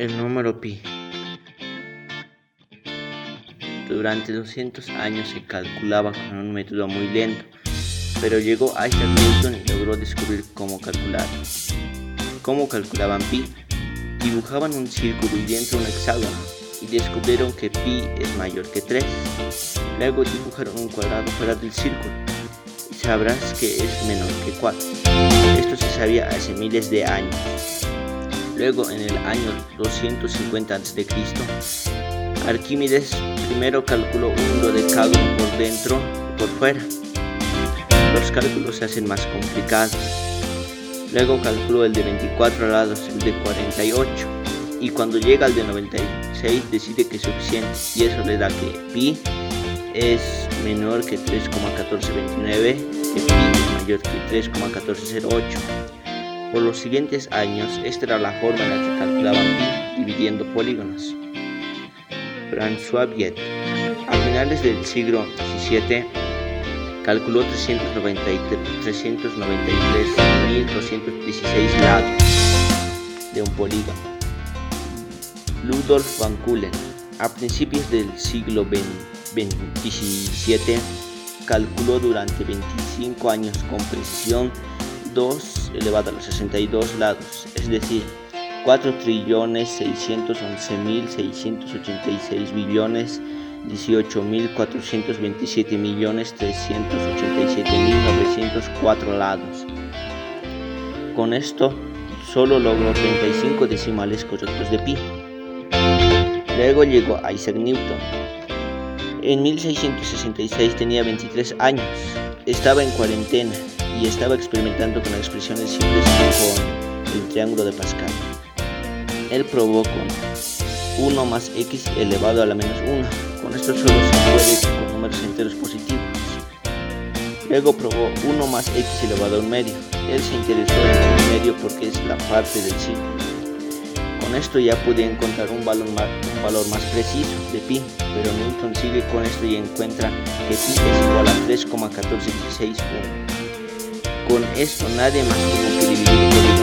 El número pi. Durante 200 años se calculaba con un método muy lento, pero llegó Isaac Newton y logró descubrir cómo calcular. ¿Cómo calculaban pi? Dibujaban un círculo y dentro un hexágono y descubrieron que pi es mayor que 3. Luego dibujaron un cuadrado fuera del círculo y sabrás que es menor que 4. Esto se sabía hace miles de años. Luego, en el año 250 a.C., Arquímedes primero calculó un dodecágono por dentro y por fuera. Los cálculos se hacen más complicados. Luego calculó el de 24 lados, el de 48. Y cuando llega al de 96 decide que es suficiente y eso le da que pi es menor que 3,1429, que pi es mayor que 3,1408. Por los siguientes años, esta era la forma en la que calculaban dividiendo polígonos. François Viet, a finales del siglo XVII, calculó 393.216 lados de un polígono. Ludolf van Kulen, a principios del siglo XVII, calculó durante 25 años con precisión 2 elevado a los 62 lados, es decir, 4 trillones 611 686 billones 18.427 millones 387.904 lados. Con esto solo logró 35 decimales correctos de pi. Luego llegó Isaac Newton. En 1666 tenía 23 años. Estaba en cuarentena y estaba experimentando con expresiones simples con el triángulo de Pascal. Él probó con 1 más x elevado a la menos 1. Con esto solo se puede con números enteros positivos. Luego probó 1 más x elevado a un medio. Él se interesó en el medio porque es la parte del círculo. Con esto ya pude encontrar un valor, más, un valor más preciso de pi, pero Newton sigue con esto y encuentra que pi es igual a 3,141. Con esto nadie más tuvo que dividir